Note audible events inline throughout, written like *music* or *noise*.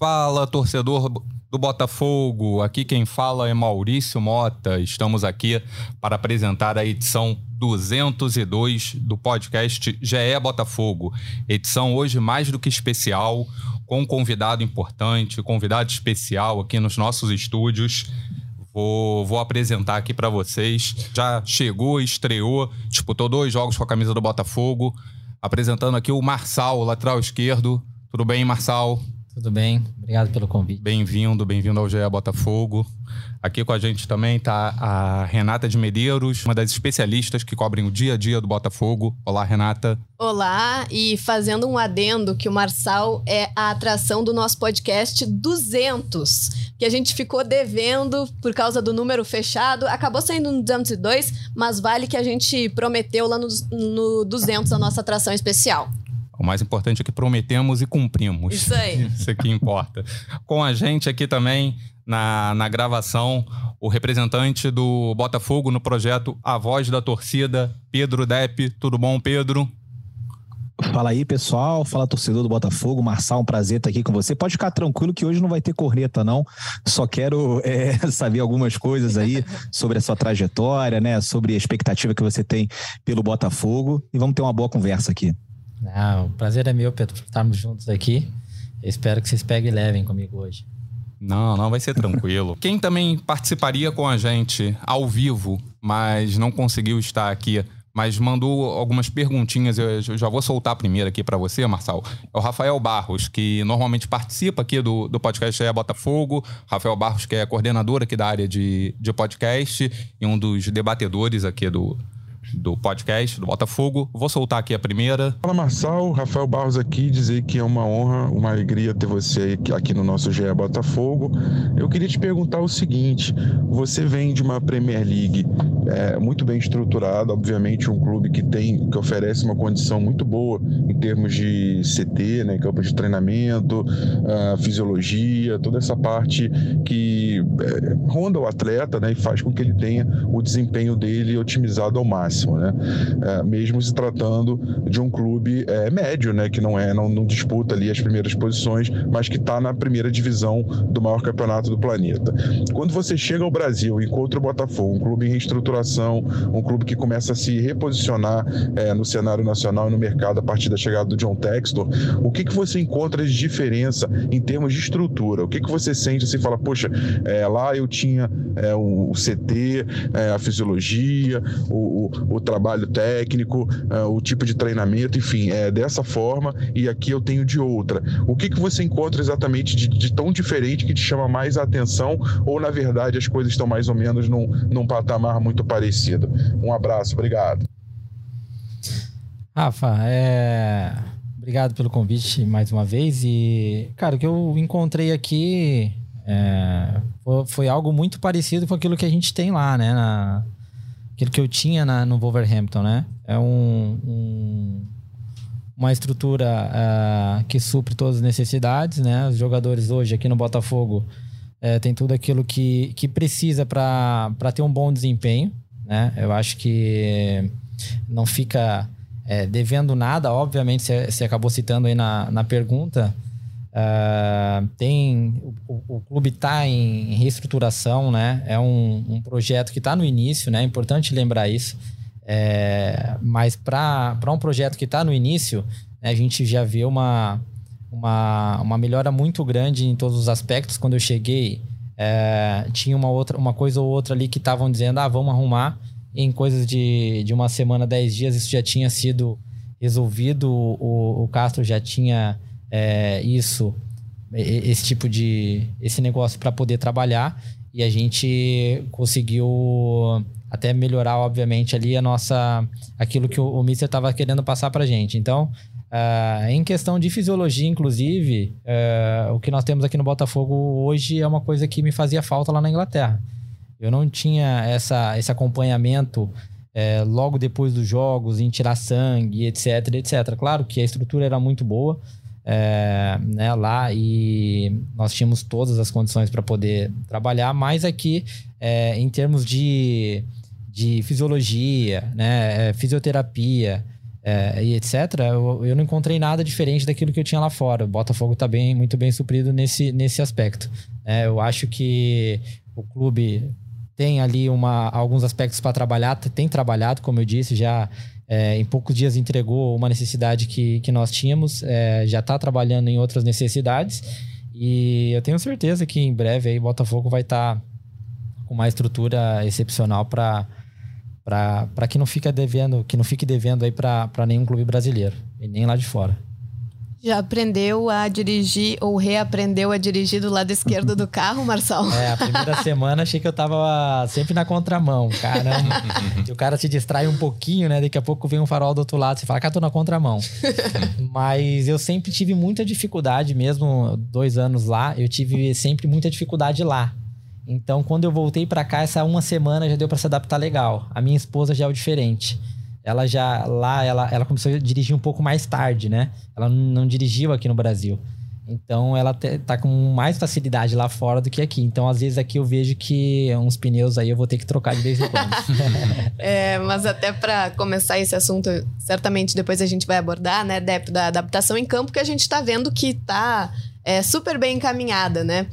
Fala, torcedor do Botafogo. Aqui quem fala é Maurício Mota. Estamos aqui para apresentar a edição 202 do podcast GE Botafogo. Edição hoje mais do que especial, com um convidado importante, convidado especial aqui nos nossos estúdios. Vou, vou apresentar aqui para vocês. Já chegou, estreou, disputou dois jogos com a camisa do Botafogo. Apresentando aqui o Marçal, lateral esquerdo. Tudo bem, Marçal? Tudo bem, obrigado pelo convite. Bem-vindo, bem-vindo ao GE Botafogo. Aqui com a gente também está a Renata de Medeiros, uma das especialistas que cobrem o dia a dia do Botafogo. Olá, Renata. Olá, e fazendo um adendo que o Marçal é a atração do nosso podcast 200, que a gente ficou devendo por causa do número fechado. Acabou saindo no 202, mas vale que a gente prometeu lá no, no 200 a nossa atração especial. O mais importante é que prometemos e cumprimos. Isso aí. *laughs* Isso é que importa. Com a gente aqui também na, na gravação, o representante do Botafogo no projeto A Voz da Torcida, Pedro Depp. Tudo bom, Pedro? Fala aí, pessoal. Fala, torcedor do Botafogo. Marçal, um prazer estar aqui com você. Pode ficar tranquilo que hoje não vai ter corneta, não. Só quero é, *laughs* saber algumas coisas aí sobre a sua trajetória, né? Sobre a expectativa que você tem pelo Botafogo. E vamos ter uma boa conversa aqui. Não, o prazer é meu, Pedro, por estarmos juntos aqui. Eu espero que vocês peguem e levem comigo hoje. Não, não vai ser tranquilo. *laughs* Quem também participaria com a gente ao vivo, mas não conseguiu estar aqui, mas mandou algumas perguntinhas, eu já vou soltar a primeira aqui para você, Marçal. É o Rafael Barros, que normalmente participa aqui do, do podcast é Botafogo. Rafael Barros, que é coordenador aqui da área de, de podcast e um dos debatedores aqui do, do podcast do Botafogo. Vou soltar aqui a primeira. Fala Marçal, Rafael Barros aqui, dizer que é uma honra, uma alegria ter você aqui no nosso GE Botafogo. Eu queria te perguntar o seguinte: você vem de uma Premier League é, muito bem estruturada, obviamente um clube que tem, que oferece uma condição muito boa em termos de CT, né, campo de treinamento, fisiologia, toda essa parte que é, ronda o atleta, né, e faz com que ele tenha o desempenho dele otimizado ao máximo né? É, mesmo se tratando de um clube é, médio, né? Que não é, não, não, disputa ali as primeiras posições, mas que está na primeira divisão do maior campeonato do planeta. Quando você chega ao Brasil e encontra o Botafogo, um clube em reestruturação, um clube que começa a se reposicionar é, no cenário nacional e no mercado a partir da chegada do John Textor, o que, que você encontra de diferença em termos de estrutura? O que, que você sente assim, fala, poxa, é, lá eu tinha é, o, o CT, é, a fisiologia, o, o trabalho técnico, uh, o tipo de treinamento, enfim, é dessa forma e aqui eu tenho de outra. O que, que você encontra exatamente de, de tão diferente que te chama mais a atenção ou, na verdade, as coisas estão mais ou menos num, num patamar muito parecido? Um abraço, obrigado. Rafa, é... obrigado pelo convite mais uma vez e, cara, o que eu encontrei aqui é... foi algo muito parecido com aquilo que a gente tem lá, né, na aquilo que eu tinha na, no Wolverhampton, né? É um, um uma estrutura uh, que supre todas as necessidades, né? Os jogadores hoje aqui no Botafogo uh, tem tudo aquilo que, que precisa para ter um bom desempenho, né? Eu acho que não fica é, devendo nada, obviamente você acabou citando aí na, na pergunta, Uh, tem o, o clube está em reestruturação, né? É um, um projeto que está no início, né? É importante lembrar isso. É, mas para um projeto que está no início, né, a gente já vê uma, uma, uma melhora muito grande em todos os aspectos. Quando eu cheguei, é, tinha uma outra uma coisa ou outra ali que estavam dizendo, ah, vamos arrumar. em coisas de, de uma semana, dez dias, isso já tinha sido resolvido. O, o Castro já tinha é, isso, esse tipo de esse negócio para poder trabalhar e a gente conseguiu até melhorar, obviamente, ali a nossa aquilo que o, o Mister estava querendo passar para gente. Então, uh, em questão de fisiologia, inclusive, uh, o que nós temos aqui no Botafogo hoje é uma coisa que me fazia falta lá na Inglaterra. Eu não tinha essa, esse acompanhamento é, logo depois dos jogos, em tirar sangue, etc, etc. Claro que a estrutura era muito boa, é, né, lá e nós tínhamos todas as condições para poder trabalhar, mas aqui, é, em termos de, de fisiologia, né, é, fisioterapia, é, e etc., eu, eu, não encontrei nada diferente daquilo que eu tinha lá fora. O Botafogo está bem, muito bem suprido nesse, nesse aspecto. É, eu acho que o clube tem ali uma, alguns aspectos para trabalhar, tem trabalhado, como eu disse, já é, em poucos dias entregou uma necessidade que, que nós tínhamos, é, já está trabalhando em outras necessidades. E eu tenho certeza que em breve aí Botafogo vai estar tá com uma estrutura excepcional para para que não fique devendo, que não fique devendo aí para nenhum clube brasileiro e nem lá de fora. Já aprendeu a dirigir ou reaprendeu a dirigir do lado esquerdo do carro, Marcelo? É, a primeira *laughs* semana achei que eu tava sempre na contramão. Caramba. *laughs* e o cara se distrai um pouquinho, né? Daqui a pouco vem um farol do outro lado, você fala, cara, tô na contramão. *laughs* Mas eu sempre tive muita dificuldade, mesmo dois anos lá, eu tive sempre muita dificuldade lá. Então, quando eu voltei para cá, essa uma semana já deu para se adaptar legal. A minha esposa já é o diferente. Ela já lá, ela, ela começou a dirigir um pouco mais tarde, né? Ela não dirigiu aqui no Brasil. Então ela tá com mais facilidade lá fora do que aqui. Então, às vezes, aqui eu vejo que uns pneus aí eu vou ter que trocar de vez em quando. *laughs* é, mas até para começar esse assunto, certamente depois a gente vai abordar, né, Dep, da adaptação em campo, que a gente tá vendo que tá é, super bem encaminhada, né?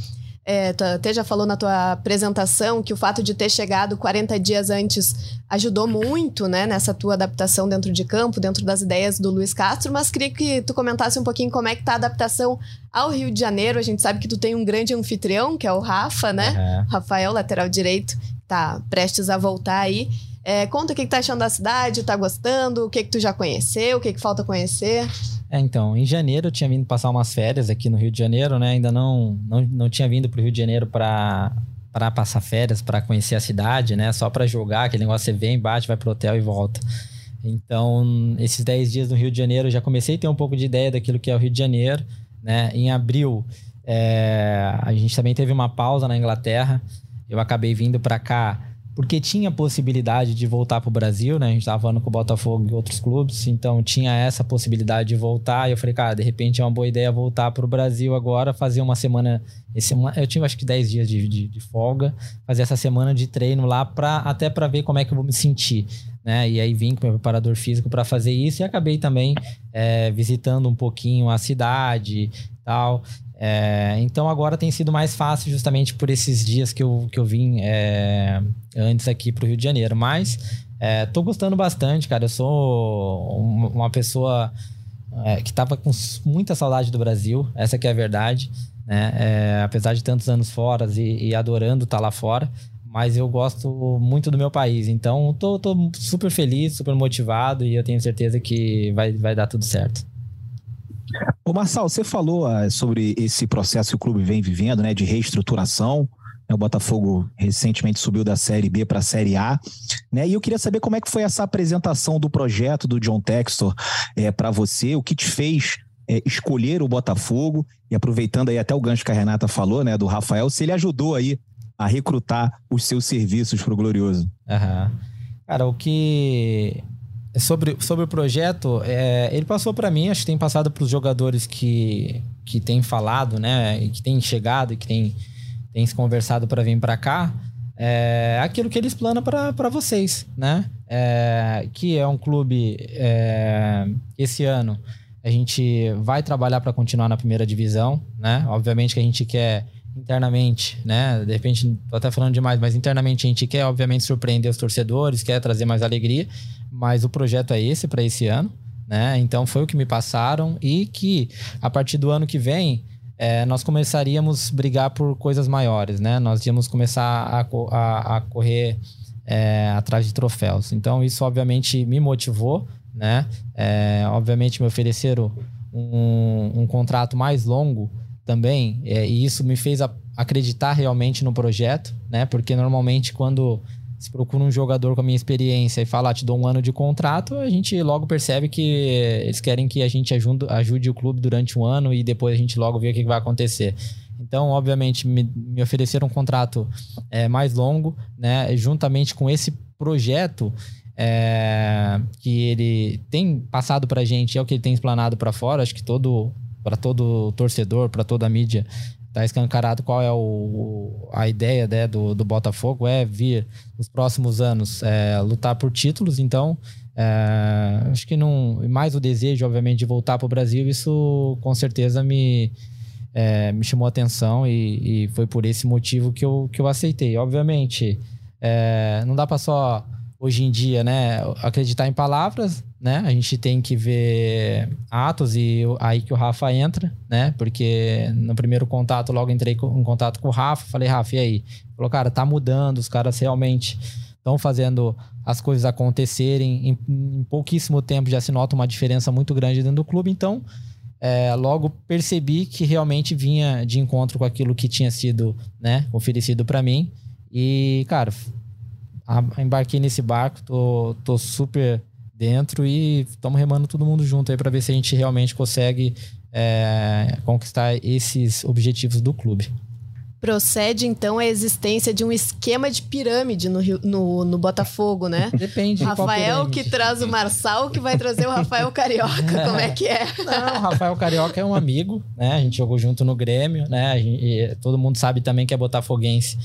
É, tu até já falou na tua apresentação que o fato de ter chegado 40 dias antes ajudou muito, né, nessa tua adaptação dentro de campo, dentro das ideias do Luiz Castro, mas queria que tu comentasse um pouquinho como é que tá a adaptação ao Rio de Janeiro. A gente sabe que tu tem um grande anfitrião, que é o Rafa, né? Uhum. Rafael, lateral direito, tá prestes a voltar aí. É, conta o que, que tá achando da cidade, tá gostando, o que, que tu já conheceu, o que, que falta conhecer. É, então, em janeiro eu tinha vindo passar umas férias aqui no Rio de Janeiro, né? Ainda não, não, não tinha vindo para o Rio de Janeiro para para passar férias, para conhecer a cidade, né? Só para jogar, aquele negócio você vem, bate, vai pro hotel e volta. Então, esses 10 dias no Rio de Janeiro eu já comecei a ter um pouco de ideia daquilo que é o Rio de Janeiro, né? Em abril, é, a gente também teve uma pausa na Inglaterra. Eu acabei vindo para cá porque tinha possibilidade de voltar para o Brasil, né? A gente estava falando com o Botafogo e outros clubes, então tinha essa possibilidade de voltar. E eu falei, cara, de repente é uma boa ideia voltar para o Brasil agora, fazer uma semana. Esse, eu tive acho que 10 dias de, de, de, folga, fazer essa semana de treino lá, pra, até para ver como é que eu vou me sentir. Né? E aí vim com meu preparador físico para fazer isso e acabei também é, visitando um pouquinho a cidade tal. É, então agora tem sido mais fácil justamente por esses dias que eu, que eu vim é, antes aqui para o Rio de Janeiro. Mas é, tô gostando bastante, cara. Eu sou uma pessoa é, que tava com muita saudade do Brasil, essa que é a verdade. Né? É, apesar de tantos anos fora e, e adorando estar tá lá fora, mas eu gosto muito do meu país. Então tô, tô super feliz, super motivado e eu tenho certeza que vai, vai dar tudo certo. Ô Marçal, você falou ah, sobre esse processo que o clube vem vivendo, né, de reestruturação. Né, o Botafogo recentemente subiu da Série B para a Série A, né? E eu queria saber como é que foi essa apresentação do projeto do John Textor é, para você, o que te fez é, escolher o Botafogo e aproveitando aí até o gancho que a Renata falou, né, do Rafael, se ele ajudou aí a recrutar os seus serviços para o Glorioso. Cara, o que Sobre, sobre o projeto, é, ele passou para mim, acho que tem passado para os jogadores que, que têm falado, né? E que têm chegado e que têm, têm se conversado para vir para cá. É aquilo que eles planam para vocês, né? É, que é um clube é, esse ano a gente vai trabalhar para continuar na primeira divisão, né? Obviamente que a gente quer internamente, né? De repente, tô até falando demais, mas internamente a gente quer, obviamente, surpreender os torcedores, quer trazer mais alegria mas o projeto é esse para esse ano, né? Então foi o que me passaram e que a partir do ano que vem é, nós começaríamos a brigar por coisas maiores, né? Nós íamos começar a, a, a correr é, atrás de troféus. Então isso obviamente me motivou, né? É, obviamente me ofereceram um, um contrato mais longo também é, e isso me fez a, acreditar realmente no projeto, né? Porque normalmente quando se procura um jogador com a minha experiência e fala, ah, te dou um ano de contrato, a gente logo percebe que eles querem que a gente ajude, ajude o clube durante um ano e depois a gente logo vê o que vai acontecer. Então, obviamente, me, me ofereceram um contrato é, mais longo, né? Juntamente com esse projeto é, que ele tem passado para a gente, é o que ele tem explanado para fora. Acho que todo para todo torcedor, para toda a mídia, tá escancarado qual é o, a ideia né, do, do Botafogo, é vir nos próximos anos é, lutar por títulos, então é, acho que não. Mais o desejo, obviamente, de voltar para o Brasil, isso com certeza me, é, me chamou atenção e, e, foi por esse motivo que eu, que eu aceitei. Obviamente, é, não dá para só hoje em dia, né, acreditar em palavras, né? A gente tem que ver atos e aí que o Rafa entra, né? Porque no primeiro contato, logo entrei em contato com o Rafa, falei, Rafa, e aí? Falou, cara, tá mudando, os caras realmente estão fazendo as coisas acontecerem. Em, em, pouquíssimo tempo já se nota uma diferença muito grande dentro do clube. Então, é, logo percebi que realmente vinha de encontro com aquilo que tinha sido né, oferecido para mim. E, cara, embarquei nesse barco, tô, tô super dentro e estamos remando todo mundo junto aí para ver se a gente realmente consegue é, conquistar esses objetivos do clube. Procede, então, a existência de um esquema de pirâmide no, no, no Botafogo, né? *laughs* Depende. Rafael que traz o Marçal, que vai trazer o Rafael Carioca. *laughs* Como é que é? Não, o Rafael Carioca é um amigo, né? A gente jogou junto no Grêmio, né? Gente, todo mundo sabe também que é botafoguense.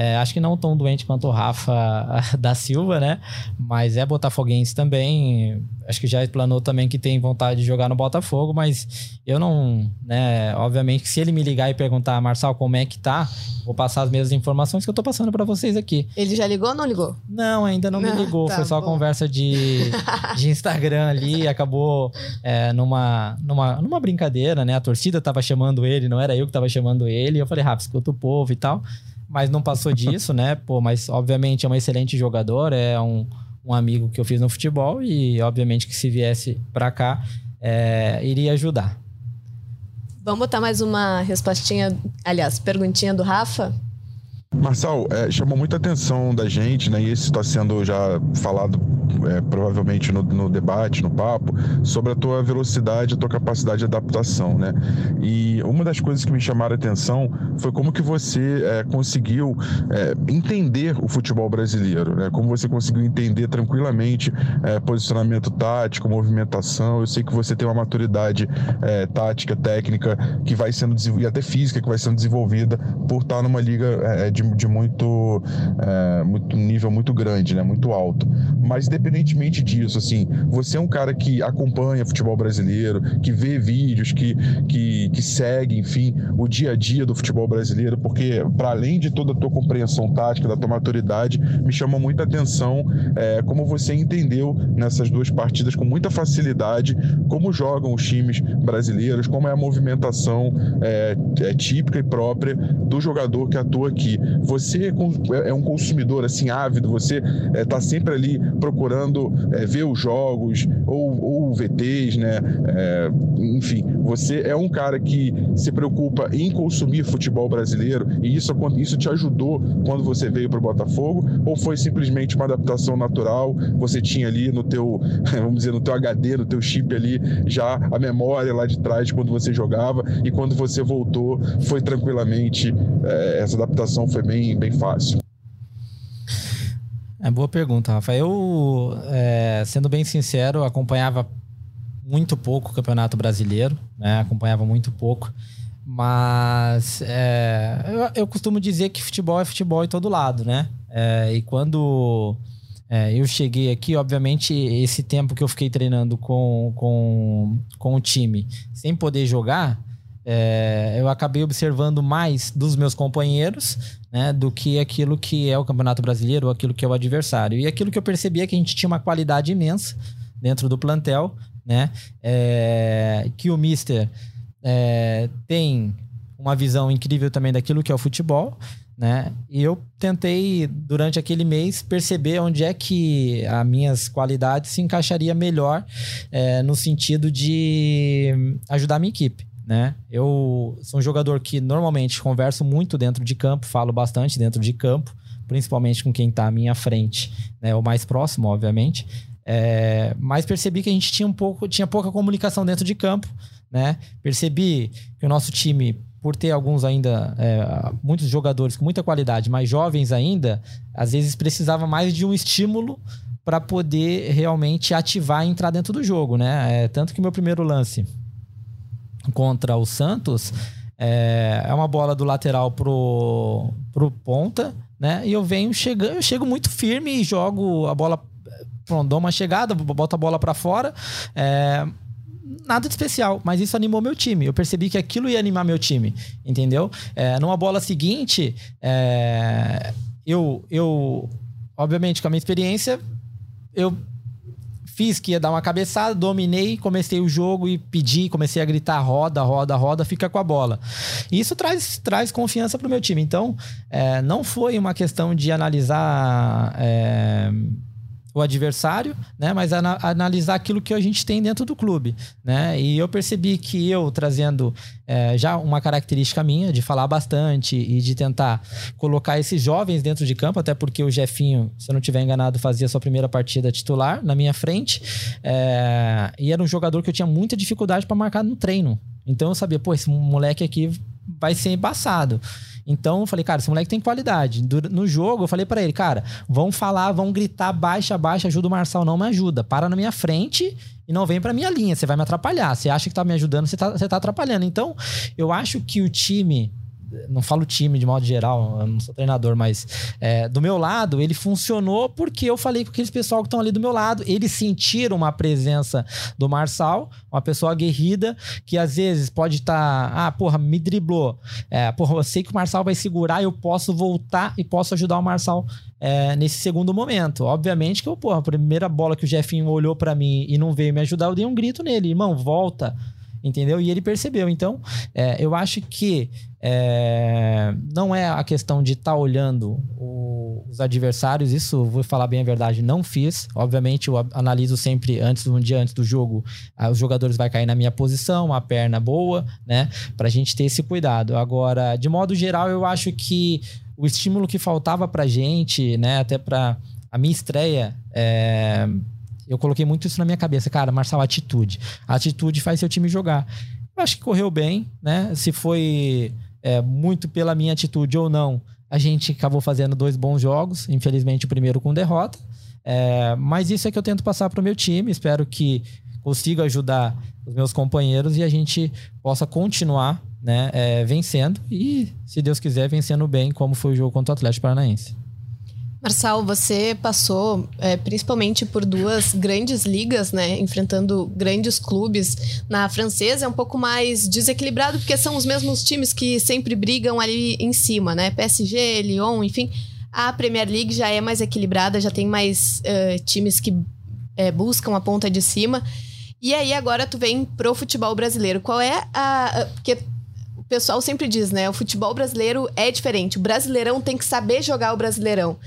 É, acho que não tão doente quanto o Rafa *laughs* da Silva, né? Mas é botafoguense também. Acho que já planou também que tem vontade de jogar no Botafogo, mas eu não, né? Obviamente se ele me ligar e perguntar, Marçal, como é que tá, vou passar as mesmas informações que eu tô passando para vocês aqui. Ele já ligou ou não ligou? Não, ainda não, não me *laughs* ligou. Tá Foi só bom. conversa de, de *laughs* Instagram ali. Acabou é, numa, numa, numa brincadeira, né? A torcida tava chamando ele, não era eu que tava chamando ele. Eu falei, Rafa, escuta o povo e tal mas não passou disso, né? Pô, mas obviamente é um excelente jogador, é um, um amigo que eu fiz no futebol e obviamente que se viesse para cá é, iria ajudar. Vamos botar mais uma respostinha, aliás, perguntinha do Rafa? Marçal, é, chamou muita atenção da gente, né? E isso está sendo já falado é, provavelmente no, no, debate, no papo, sobre a tua velocidade, a tua capacidade de adaptação, né? E uma das coisas que me chamaram a atenção foi como que você é, conseguiu é, entender o futebol brasileiro, né? Como você conseguiu entender tranquilamente é, posicionamento tático, movimentação. Eu sei que você tem uma maturidade é, tática, técnica que vai sendo e até física que vai sendo desenvolvida por estar numa liga de, de muito, é, muito nível muito grande, né? Muito alto. Mas independentemente disso, assim, você é um cara que acompanha futebol brasileiro, que vê vídeos, que, que, que segue, enfim, o dia a dia do futebol brasileiro, porque para além de toda a tua compreensão tática, da tua maturidade, me chama muita atenção é, como você entendeu nessas duas partidas com muita facilidade como jogam os times brasileiros, como é a movimentação é, é típica e própria do jogador que atua aqui. Você é, um consumidor assim ávido, você está é, sempre ali procurando é, ver os jogos ou, ou VTs, né? É, enfim, você é um cara que se preocupa em consumir futebol brasileiro e isso, isso te ajudou quando você veio para o Botafogo ou foi simplesmente uma adaptação natural? Você tinha ali no teu, *laughs* vamos dizer, no teu HD, no teu chip ali já a memória lá de trás de quando você jogava e quando você voltou foi tranquilamente é, essa adaptação foi bem, bem fácil. É boa pergunta, Rafa. Eu, é, sendo bem sincero, acompanhava muito pouco o Campeonato Brasileiro, né? Acompanhava muito pouco. Mas é, eu, eu, costumo dizer que futebol é futebol em todo lado, né? É, e quando é, eu cheguei aqui, obviamente, esse tempo que eu fiquei treinando com, com, com o time sem poder jogar, é, eu acabei observando mais dos meus companheiros né, do que aquilo que é o Campeonato Brasileiro ou aquilo que é o adversário. E aquilo que eu percebi é que a gente tinha uma qualidade imensa dentro do plantel, né? É, que o Mister é, tem uma visão incrível também daquilo que é o futebol, né? E eu tentei, durante aquele mês, perceber onde é que as minhas qualidades se encaixaria melhor é, no sentido de ajudar a minha equipe né? Eu sou um jogador que normalmente converso muito dentro de campo, falo bastante dentro de campo, principalmente com quem está à minha frente, né? O mais próximo, obviamente. É, mas percebi que a gente tinha um pouco, tinha pouca comunicação dentro de campo, né? Percebi que o nosso time, por ter alguns ainda, é, muitos jogadores com muita qualidade, mais jovens ainda, às vezes precisava mais de um estímulo para poder realmente ativar e entrar dentro do jogo, né? É, tanto que meu primeiro lance contra o Santos, É, é uma bola do lateral pro, pro ponta, né? E eu venho chegando, eu chego muito firme e jogo a bola. Pronto, dou uma chegada, boto a bola para fora. É, nada de especial, mas isso animou meu time. Eu percebi que aquilo ia animar meu time, entendeu? É, numa bola seguinte, é, eu, eu, obviamente, com a minha experiência, eu fiz que ia dar uma cabeçada, dominei, comecei o jogo e pedi, comecei a gritar roda, roda, roda, fica com a bola. E isso traz, traz confiança pro meu time. Então, é, não foi uma questão de analisar. É, o adversário, né? Mas ana analisar aquilo que a gente tem dentro do clube, né? E eu percebi que eu trazendo é, já uma característica minha de falar bastante e de tentar colocar esses jovens dentro de campo, até porque o Jefinho, se eu não estiver enganado, fazia sua primeira partida titular na minha frente é, e era um jogador que eu tinha muita dificuldade para marcar no treino. Então eu sabia, pô, esse moleque aqui vai ser embaçado. Então eu falei, cara, esse moleque tem qualidade. No jogo eu falei para ele, cara, vão falar, vão gritar, baixa, baixa, ajuda o Marçal, não me ajuda. Para na minha frente e não vem pra minha linha, você vai me atrapalhar. Você acha que tá me ajudando, você tá, você tá atrapalhando. Então, eu acho que o time não falo time de modo geral, eu não sou treinador, mas é, do meu lado, ele funcionou porque eu falei com aqueles pessoal que estão ali do meu lado. Eles sentiram uma presença do Marçal, uma pessoa aguerrida, que às vezes pode estar, tá, ah, porra, me driblou. É, porra, eu sei que o Marçal vai segurar, eu posso voltar e posso ajudar o Marçal é, nesse segundo momento. Obviamente que eu, porra, a primeira bola que o Jefinho olhou para mim e não veio me ajudar, eu dei um grito nele, irmão, volta entendeu? E ele percebeu. Então, é, eu acho que é, não é a questão de estar tá olhando o, os adversários, isso, vou falar bem a verdade, não fiz. Obviamente, eu analiso sempre antes, um dia antes do jogo, os jogadores vai cair na minha posição, uma perna boa, né? Pra gente ter esse cuidado. Agora, de modo geral, eu acho que o estímulo que faltava pra gente, né, até pra a minha estreia, é, eu coloquei muito isso na minha cabeça, cara, Marçal, atitude. A atitude faz seu time jogar. Eu acho que correu bem, né? Se foi é, muito pela minha atitude ou não, a gente acabou fazendo dois bons jogos. Infelizmente, o primeiro com derrota. É, mas isso é que eu tento passar para o meu time. Espero que consiga ajudar os meus companheiros e a gente possa continuar né, é, vencendo e, se Deus quiser, vencendo bem, como foi o jogo contra o Atlético Paranaense. Marçal, você passou é, principalmente por duas grandes ligas, né? Enfrentando grandes clubes. Na francesa é um pouco mais desequilibrado, porque são os mesmos times que sempre brigam ali em cima, né? PSG, Lyon, enfim. A Premier League já é mais equilibrada, já tem mais uh, times que é, buscam a ponta de cima. E aí agora tu vem pro futebol brasileiro. Qual é a. Porque o pessoal sempre diz, né? O futebol brasileiro é diferente. O brasileirão tem que saber jogar o brasileirão.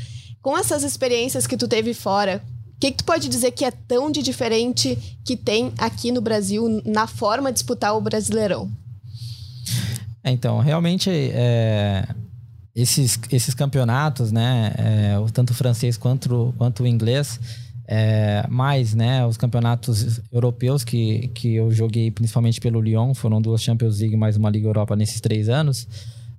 Com essas experiências que tu teve fora, o que, que, tu pode dizer que é tão de diferente que tem aqui no Brasil na forma de disputar o Brasileirão? É, então, realmente, é, esses, esses campeonatos, né, é, tanto o francês quanto, quanto o inglês, é, mais né, os campeonatos europeus que, que eu joguei principalmente pelo Lyon, foram duas Champions League mais uma Liga Europa nesses três anos.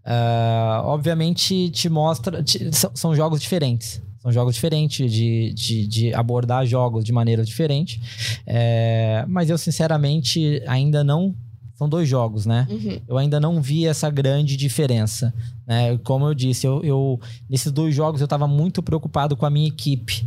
Uh, obviamente te mostra. Te, são, jogos diferentes. São jogos diferentes de, de, de abordar jogos de maneira diferente. É, mas eu, sinceramente, ainda não. São dois jogos, né? Uhum. Eu ainda não vi essa grande diferença. Né? Como eu disse, eu, eu nesses dois jogos eu estava muito preocupado com a minha equipe.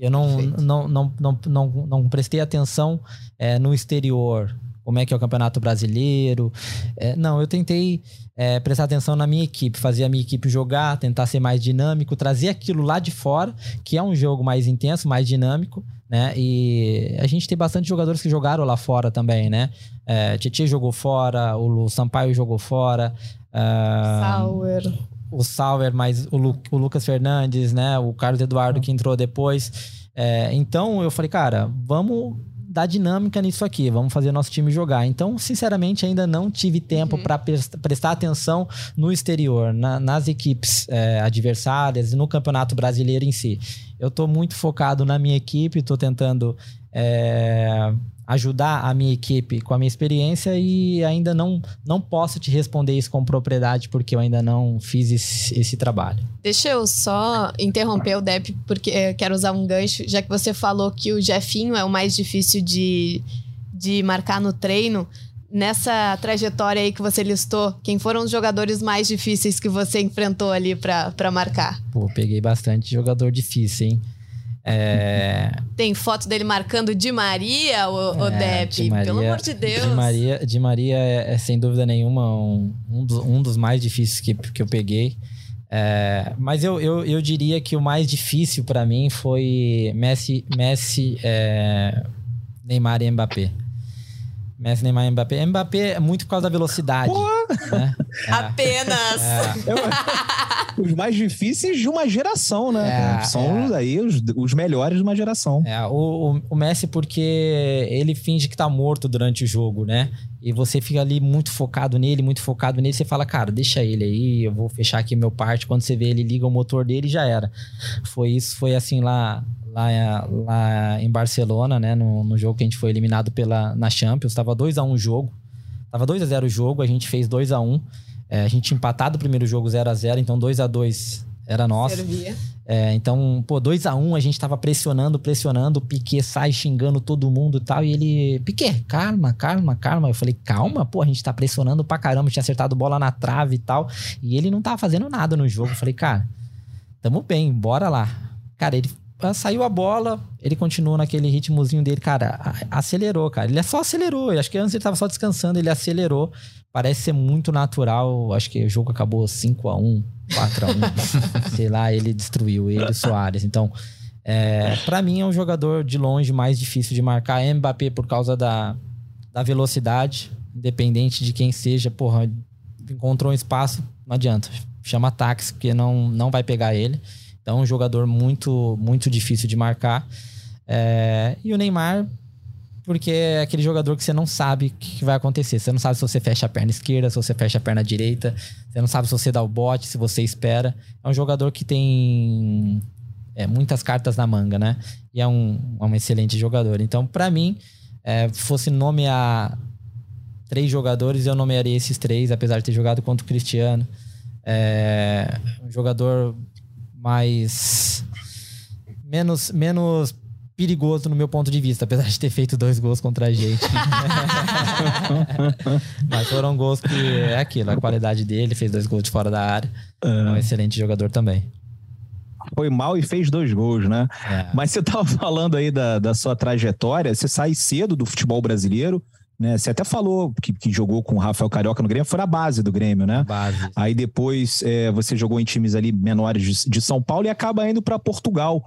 Eu não, não, não, não, não, não, prestei atenção é, no exterior. Como é que é o Campeonato Brasileiro. É, não, eu tentei é, prestar atenção na minha equipe, fazer a minha equipe jogar, tentar ser mais dinâmico, trazer aquilo lá de fora, que é um jogo mais intenso, mais dinâmico, né? E a gente tem bastante jogadores que jogaram lá fora também, né? É, Tietchan jogou fora, o Sampaio jogou fora. Uh, Sauer. O Sauer, mas o, Lu, o, Lucas Fernandes, né? O Carlos Eduardo que entrou depois. É, então eu falei, cara, vamos dar dinâmica nisso aqui, vamos fazer nosso time jogar. Então, sinceramente, ainda não tive tempo uhum. para prestar atenção no exterior, na, nas equipes é, adversárias e no Campeonato Brasileiro em si. Eu estou muito focado na minha equipe, estou tentando é, ajudar a minha equipe com a minha experiência e ainda não, não posso te responder isso com propriedade porque eu ainda não fiz esse, esse trabalho. Deixa eu só interromper o Dep porque eu quero usar um gancho, já que você falou que o Jefinho é o mais difícil de, de marcar no treino. Nessa trajetória aí que você listou, quem foram os jogadores mais difíceis que você enfrentou ali para marcar? Pô, peguei bastante jogador difícil, hein? É... Tem foto dele marcando de Maria, o, o É, Depp? Maria- Pelo amor de Deus. Di Maria, Di Maria é, é, sem dúvida nenhuma um, um, dos, um dos mais difíceis que, que eu peguei. É, mas eu, eu, eu diria que o mais difícil pra mim foi Messi, Messi é, Neymar e Mbappé. Messi, Neymar e Mbappé. Mbappé é muito por causa da velocidade. Né? *laughs* É. Apenas. *laughs* Os mais difíceis de uma geração, né? É? São é. aí os, os melhores de uma geração. É, o, o, Messi, porque ele finge que tá morto durante o jogo, né? E você fica ali muito focado nele, muito focado nele. Você fala, cara, deixa ele aí, eu vou fechar aqui meu parte. Quando você vê ele liga o motor dele, já era. Foi isso, foi assim lá, lá, lá em Barcelona, né? No, no jogo que a gente foi eliminado pela, na Champions. Tava 2x1 o jogo. Tava 2x0 o jogo, a gente fez 2x1. É, a gente tinha empatado o primeiro jogo 0x0, então 2x2 era nosso. Servia. É, então, pô, 2x1, um, a gente tava pressionando, pressionando, o Piquet sai xingando todo mundo e tal, e ele, Piquet, calma, calma, calma. Eu falei, calma, pô, a gente tá pressionando pra caramba, tinha acertado bola na trave e tal, e ele não tava fazendo nada no jogo. Eu falei, cara, tamo bem, bora lá. Cara, ele saiu a bola, ele continuou naquele ritmozinho dele, cara, a- acelerou, cara. Ele só acelerou, eu acho que antes ele tava só descansando, ele acelerou. Parece ser muito natural, acho que o jogo acabou 5 a 1 4 a 1 *laughs* sei lá, ele destruiu ele o Soares. Então, é, para mim é um jogador de longe mais difícil de marcar. É Mbappé por causa da, da velocidade, independente de quem seja, porra, encontrou um espaço, não adianta. Chama táxi, porque não, não vai pegar ele. Então, é um jogador muito, muito difícil de marcar. É, e o Neymar, porque é aquele jogador que você não sabe o que vai acontecer. Você não sabe se você fecha a perna esquerda, se você fecha a perna direita. Você não sabe se você dá o bote, se você espera. É um jogador que tem é, muitas cartas na manga, né? E é um, é um excelente jogador. Então, pra mim, é, fosse nomear três jogadores, eu nomearia esses três, apesar de ter jogado contra o Cristiano. É, um jogador mais. menos, menos perigoso no meu ponto de vista, apesar de ter feito dois gols contra a gente. *laughs* Mas foram gols que é aquilo, a qualidade dele, fez dois gols de fora da área. É um excelente jogador também. Foi mal e fez dois gols, né? É. Mas você estava falando aí da, da sua trajetória, você sai cedo do futebol brasileiro, né? Você até falou que, que jogou com o Rafael Carioca no Grêmio, foi na base do Grêmio, né? Base. Aí depois é, você jogou em times ali menores de, de São Paulo e acaba indo para Portugal.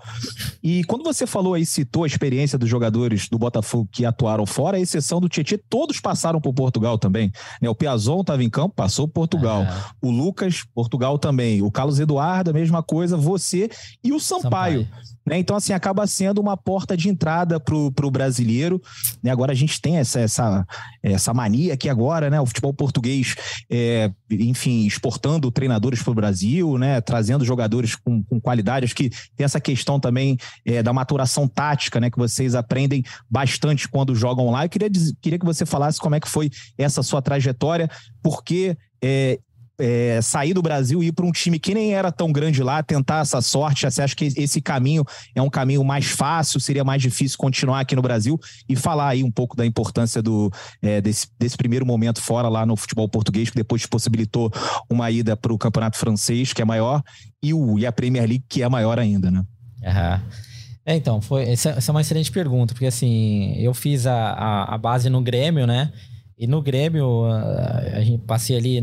E quando você falou aí, citou a experiência dos jogadores do Botafogo que atuaram fora, a exceção do Tietchan, todos passaram por Portugal também. Né? O Piazon estava em campo, passou por Portugal. É. O Lucas, Portugal também. O Carlos Eduardo, a mesma coisa. Você e o Sampaio. Né? Então, assim, acaba sendo uma porta de entrada para o brasileiro. Né? Agora a gente tem essa, essa, essa mania aqui agora, né? O futebol português, é, enfim, exportando treinadores para o Brasil, né? Trazendo jogadores com, com qualidade. Acho que tem essa questão também é, da maturação tática, né? Que vocês aprendem bastante quando jogam lá. Eu queria, dizer- queria que você falasse como é que foi essa sua trajetória, porque é, é, sair do Brasil e ir para um time que nem era tão grande lá, tentar essa sorte? Você acha que esse caminho é um caminho mais fácil? Seria mais difícil continuar aqui no Brasil? E falar aí um pouco da importância do, é, desse, desse primeiro momento fora lá no futebol português, que depois possibilitou uma ida para o campeonato francês, que é maior, e, o, e a Premier League, que é maior ainda, né? Aham. É, então, foi, essa, essa é uma excelente pergunta, porque assim, eu fiz a, a, a base no Grêmio, né? E no Grêmio, a, a gente passei ali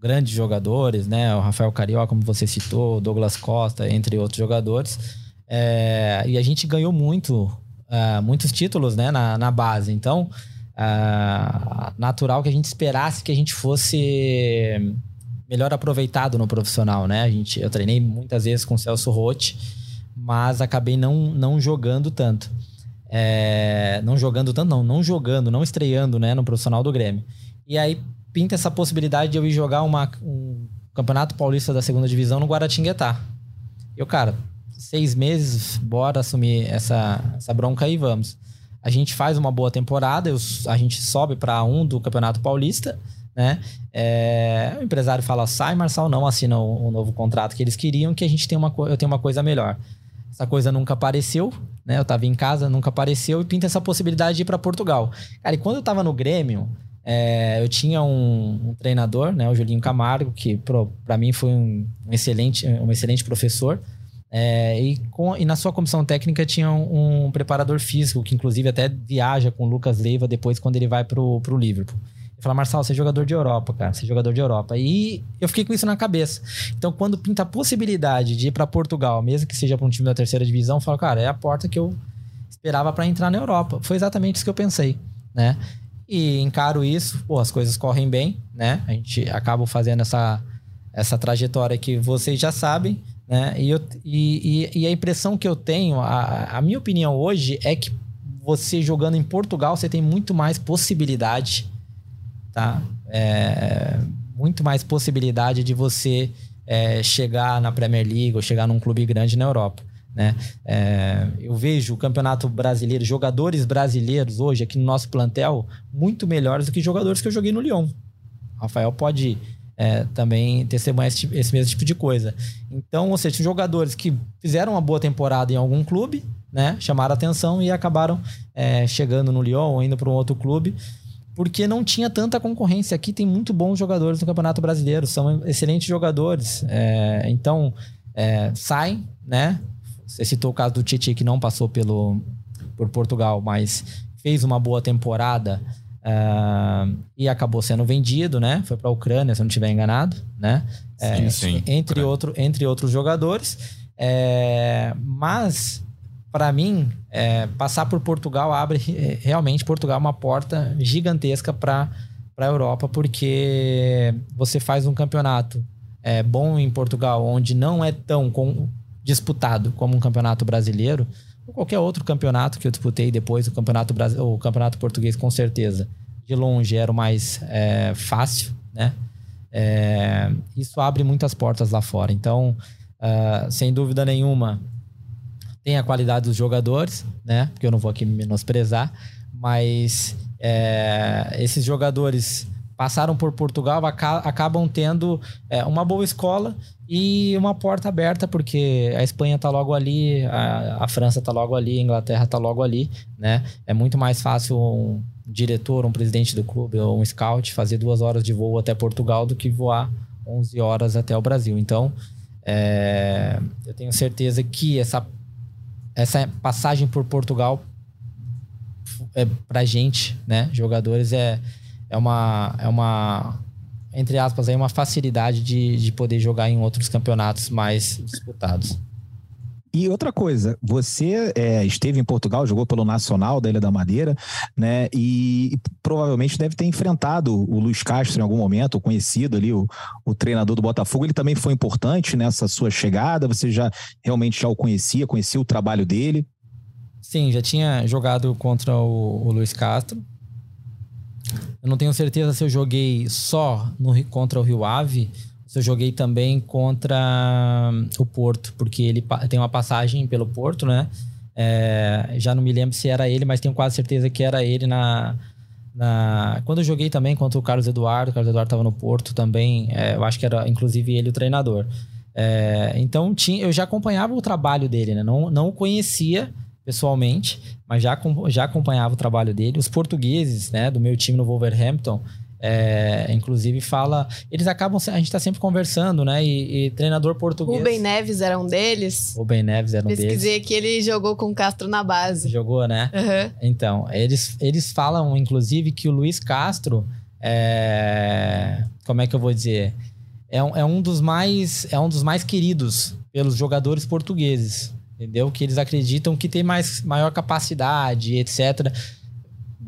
grandes jogadores, né? O Rafael Carioca, como você citou, o Douglas Costa, entre outros jogadores. É, e a gente ganhou muito, ah, muitos títulos, né? Na, na base. Então, ah, natural que a gente esperasse que a gente fosse melhor aproveitado no profissional, né? A gente, eu treinei muitas vezes com o Celso Rotti, mas acabei não, não jogando tanto. É, não jogando tanto, não, não jogando, não estreando, né, no profissional do Grêmio. E aí pinta essa possibilidade de eu ir jogar uma, um campeonato paulista da segunda divisão no Guaratinguetá. Eu, cara, seis meses, bora assumir essa, essa bronca aí, vamos. A gente faz uma boa temporada, eu- a gente sobe para um do Campeonato Paulista, né? É, o empresário fala, sai, Marçal, não assina o, o novo contrato que eles queriam, que a gente tem uma, eu tenho uma coisa melhor. Essa essa coisa nunca apareceu, né? Eu tava em casa, nunca apareceu e pinta essa possibilidade de ir para Portugal. Cara, e quando eu tava no Grêmio, é, eu tinha um, um, treinador, né, o Julinho Camargo, que para mim foi um, um, excelente, um excelente professor. É, e, com, e, na sua comissão técnica tinha um, um, preparador físico, que inclusive até viaja com o Lucas Leiva depois quando ele vai pro, pro Liverpool. Ele fala, Marçal, você é jogador de Europa, cara, você é jogador de Europa. E eu fiquei com isso na cabeça. Então, quando pinta a possibilidade de ir para Portugal, mesmo que seja para um time da terceira divisão, eu falo, cara, é a porta que eu esperava para entrar na Europa. Foi exatamente isso que eu pensei, né? E encaro isso, pô, as coisas correm bem, né? A gente acaba fazendo essa, essa trajetória que vocês já sabem, né? E, eu, e, e, e a impressão que eu tenho, a, a minha opinião hoje é que você jogando em Portugal, você tem muito mais possibilidade, tá? É, muito mais possibilidade de você é, chegar na Premier League ou chegar num clube grande na Europa. Né? É, eu vejo o campeonato brasileiro, jogadores brasileiros hoje aqui no nosso plantel, muito melhores do que jogadores que eu joguei no Lyon. Rafael pode é, também testemunhar esse, esse, mesmo tipo de coisa. Então, ou seja, jogadores que fizeram uma boa temporada em algum clube, né? chamaram atenção e acabaram é, chegando no Lyon ou indo para um outro clube porque não tinha tanta concorrência. Aqui tem muito bons jogadores no Campeonato Brasileiro, são excelentes jogadores. É, então, é, saem, né? Você citou o caso do Titi, que não passou pelo, por Portugal, mas fez uma boa temporada uh, e acabou sendo vendido, né? Foi para a Ucrânia, se eu não estiver enganado, né? Sim, é, sim. Entre, outro, entre outros jogadores. É, mas, para mim, é, passar por Portugal abre realmente Portugal uma porta gigantesca para a Europa, porque você faz um campeonato é, bom em Portugal, onde não é tão com, disputado como um campeonato brasileiro, ou qualquer outro campeonato que eu disputei depois, o campeonato, o campeonato português, com certeza, de longe era o mais é, fácil, né? É, isso abre muitas portas lá fora. Então, uh, sem dúvida nenhuma, tem a qualidade dos jogadores, né? Porque eu não vou aqui me menosprezar, mas é, esses jogadores passaram por Portugal acabam tendo é, uma boa escola e uma porta aberta, porque a Espanha está logo ali, a, a França está logo ali, a Inglaterra está logo ali, né? É muito mais fácil um diretor, um presidente do clube ou um scout fazer duas horas de voo até Portugal do que voar 11 horas até o Brasil. Então, é, eu tenho certeza que essa, essa passagem por Portugal é, pra gente, né, jogadores, é, é uma, é uma entre aspas, aí, uma facilidade de, de poder jogar em outros campeonatos mais disputados. E outra coisa, você é, esteve em Portugal, jogou pelo Nacional da Ilha da Madeira, né? E, e, provavelmente deve ter enfrentado o Luiz Castro em algum momento, conhecido ali, o, o treinador do Botafogo. Ele também foi importante nessa sua chegada. Você já realmente já o conhecia, conhecia o trabalho dele? Sim, já tinha jogado contra o, o Luiz Castro. Eu não tenho certeza se eu joguei só no, contra o Rio Ave, se eu joguei também contra hum, o Porto, porque ele tem uma passagem pelo Porto, né? É, já não me lembro se era ele, mas tenho quase certeza que era ele na, na... Quando eu joguei também contra o Carlos Eduardo, o Carlos Eduardo estava no Porto também, é, eu acho que era inclusive ele o treinador. É, então tinha, eu já acompanhava o trabalho dele, né? Não, não o conhecia, pessoalmente, mas já, já acompanhava o trabalho dele. Os portugueses, né, do meu time no Wolverhampton, é, inclusive fala. Eles acabam. A gente está sempre conversando, né? E, e, treinador português. Rubem Neves era um deles. Rubem Neves era um Pesquisei deles. Pesquisei que ele jogou com o Castro na base. Jogou, né? Uhum. Então, eles, eles falam, inclusive, que o Luiz Castro. É, como é que eu vou dizer? É um, é um dos mais é um dos mais queridos pelos jogadores portugueses entendeu? Que eles acreditam que tem mais, maior capacidade, etc.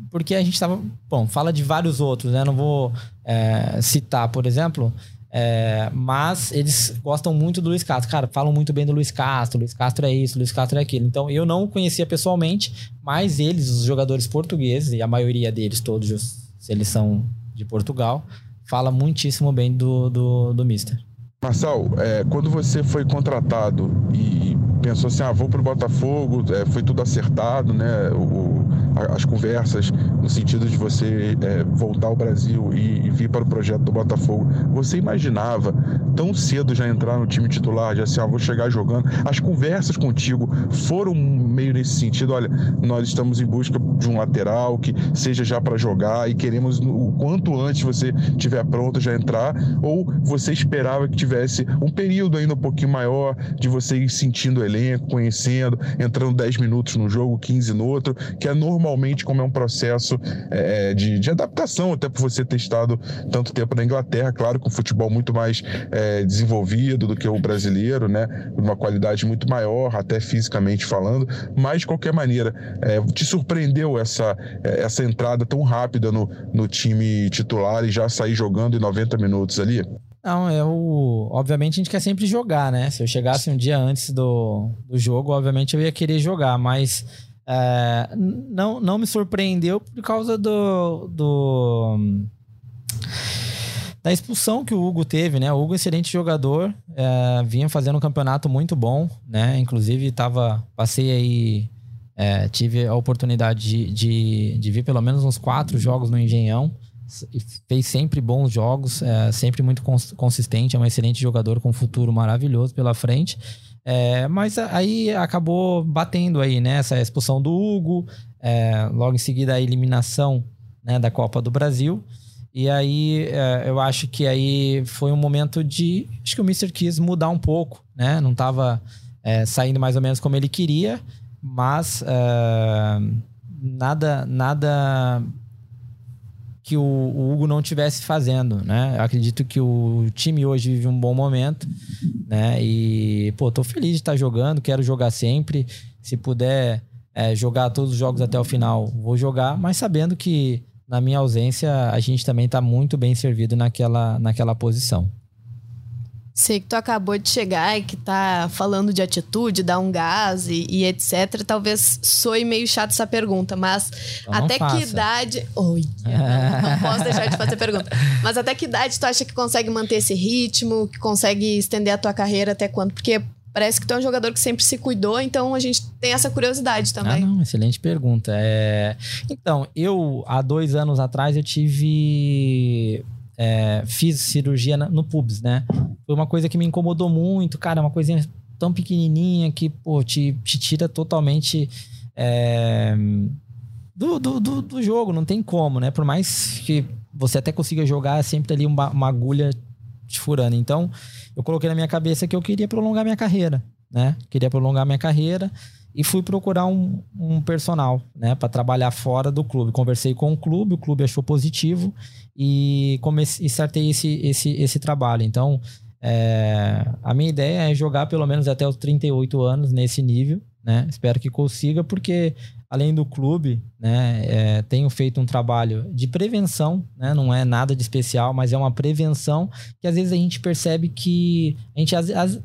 Porque a gente estava. Bom, fala de vários outros, né? Não vou é, citar, por exemplo. É, mas eles gostam muito do Luiz Castro. Cara, falam muito bem do Luiz Castro. Luiz Castro é isso, Luiz Castro é aquilo. Então eu não conhecia pessoalmente, mas eles, os jogadores portugueses, e a maioria deles, todos, se eles são de Portugal, fala muitíssimo bem do, do, do Mister. Marçal, é, quando você foi contratado e pensou assim, ah, vou pro Botafogo, é, foi tudo acertado, né? O, as conversas no sentido de você é, voltar ao Brasil e, e, vir para o projeto do Botafogo, você imaginava tão cedo já entrar no time titular, já assim, ah, vou chegar jogando? As conversas contigo foram meio nesse sentido, olha, nós estamos em busca de um lateral que seja já para jogar e queremos o quanto antes você estiver pronto já entrar, ou você esperava que tivesse um período ainda um pouquinho maior de você ir sentindo o elenco, conhecendo, entrando 10 minutos no jogo, 15 no outro, que é normalmente como é um processo é, de, de, adaptação, até por você ter estado tanto tempo na Inglaterra, claro, com futebol muito mais é, desenvolvido do que o brasileiro, né? Uma qualidade muito maior, até fisicamente falando, mas de qualquer maneira, é, te surpreendeu essa, é, essa entrada tão rápida no, no time titular e já sair jogando em 90 minutos ali? Não, eu. Obviamente a gente quer sempre jogar, né? Se eu chegasse um dia antes do, do jogo, obviamente eu ia querer jogar, mas é, não, não me surpreendeu por causa do, do. da expulsão que o Hugo teve, né? O Hugo, é excelente jogador, é, vinha fazendo um campeonato muito bom, né? Inclusive, tava, passei aí. É, tive a oportunidade de, de, de ver pelo menos uns quatro jogos no Engenhão fez sempre bons jogos, é, sempre muito consistente, é um excelente jogador com um futuro maravilhoso pela frente. É, mas aí acabou batendo aí, né? Essa expulsão do Hugo, é, logo em seguida a eliminação né, da Copa do Brasil. E aí é, eu acho que aí foi um momento de. Acho que o Mister quis mudar um pouco, né? Não estava é, saindo mais ou menos como ele queria, mas é, nada, nada que o, o, Hugo não tivesse fazendo, né? Eu acredito que o time hoje vive um bom momento, né? E, pô, tô feliz de estar jogando, quero jogar sempre. Se puder é, jogar todos os jogos até o final, vou jogar, mas sabendo que na minha ausência a gente também está muito bem servido naquela, naquela posição. Sei que tu acabou de chegar e que tá falando de atitude, dar um gás e, e etc. Talvez soe meio chato essa pergunta, mas então até que idade. Oi, *laughs* não posso deixar de fazer pergunta. Mas até que idade tu acha que consegue manter esse ritmo, que consegue estender a tua carreira até quando? Porque parece que tu é um jogador que sempre se cuidou, então a gente tem essa curiosidade também. Ah, não, excelente pergunta. É... Então, eu, há dois anos atrás, eu tive é, fiz cirurgia no pubs, né? Foi uma coisa que me incomodou muito, cara, uma coisinha tão pequenininha que, pô, te, te tira totalmente é, do, do, do, do, jogo, não tem como, né? Por mais que você até consiga jogar, é sempre ali uma, uma agulha te furando. Então, eu coloquei na minha cabeça que eu queria prolongar minha carreira, né? Queria prolongar minha carreira e fui procurar um, um personal, né, para trabalhar fora do clube. Conversei com o clube, o clube achou positivo e comecei, startei esse, esse, esse trabalho. Então, é, a minha ideia é jogar pelo menos até os 38 anos nesse nível, né? Espero que consiga, porque além do clube, né, é, tenho feito um trabalho de prevenção, né, não é nada de especial, mas é uma prevenção que às vezes a gente percebe que a gente as, as,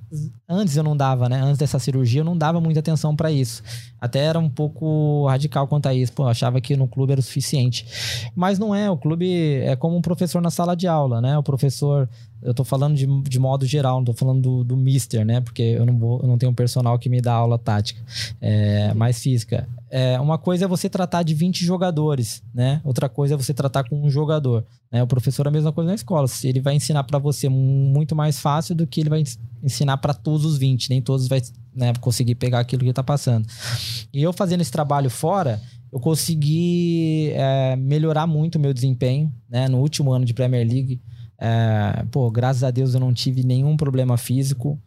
antes eu não dava, né, antes dessa cirurgia eu não dava muita atenção para isso. Até era um pouco radical quanto a isso, pô, achava que no clube era o suficiente. Mas não é, o clube é como um professor na sala de aula, né? O professor eu tô falando de, de modo geral, não tô falando do, do mister, né? Porque eu não, vou, eu não tenho um personal que me dá aula tática, é, mais física. É, uma coisa é você tratar de 20 jogadores, né? Outra coisa é você tratar com um jogador. Né? O professor é a mesma coisa na escola. Ele vai ensinar para você muito mais fácil do que ele vai ensinar para todos os 20. Nem todos vai né, conseguir pegar aquilo que tá passando. E eu fazendo esse trabalho fora, eu consegui é, melhorar muito o meu desempenho, né? No último ano de Premier League, é, pô, graças a Deus eu não tive nenhum problema físico.